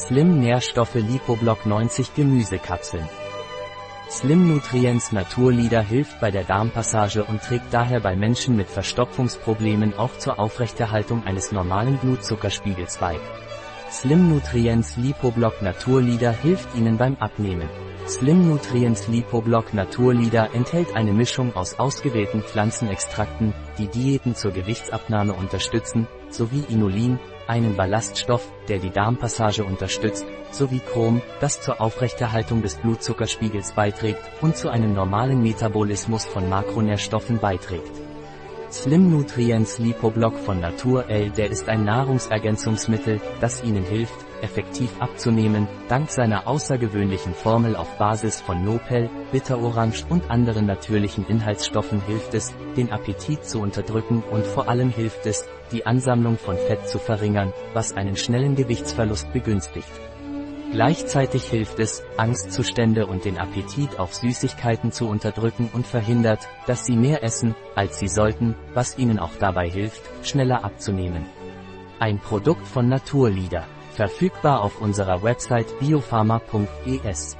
Slim Nährstoffe Lipoblock 90 Gemüsekapseln. Slim Nutrients Naturleader hilft bei der Darmpassage und trägt daher bei Menschen mit Verstopfungsproblemen auch zur Aufrechterhaltung eines normalen Blutzuckerspiegels bei. Slim Nutrients Lipoblock Naturleader hilft Ihnen beim Abnehmen. Slim Nutrients Lipoblock Naturleader enthält eine Mischung aus ausgewählten Pflanzenextrakten, die Diäten zur Gewichtsabnahme unterstützen, sowie Inulin, einen Ballaststoff, der die Darmpassage unterstützt, sowie Chrom, das zur Aufrechterhaltung des Blutzuckerspiegels beiträgt und zu einem normalen Metabolismus von Makronährstoffen beiträgt. Slim Nutrients Lipoblock von Natur L, der ist ein Nahrungsergänzungsmittel, das Ihnen hilft, effektiv abzunehmen, dank seiner außergewöhnlichen Formel auf Basis von Nopel, Bitterorange und anderen natürlichen Inhaltsstoffen hilft es, den Appetit zu unterdrücken und vor allem hilft es, die Ansammlung von Fett zu verringern, was einen schnellen Gewichtsverlust begünstigt. Gleichzeitig hilft es, Angstzustände und den Appetit auf Süßigkeiten zu unterdrücken und verhindert, dass sie mehr essen, als sie sollten, was ihnen auch dabei hilft, schneller abzunehmen. Ein Produkt von Naturlieder, verfügbar auf unserer Website biopharma.es.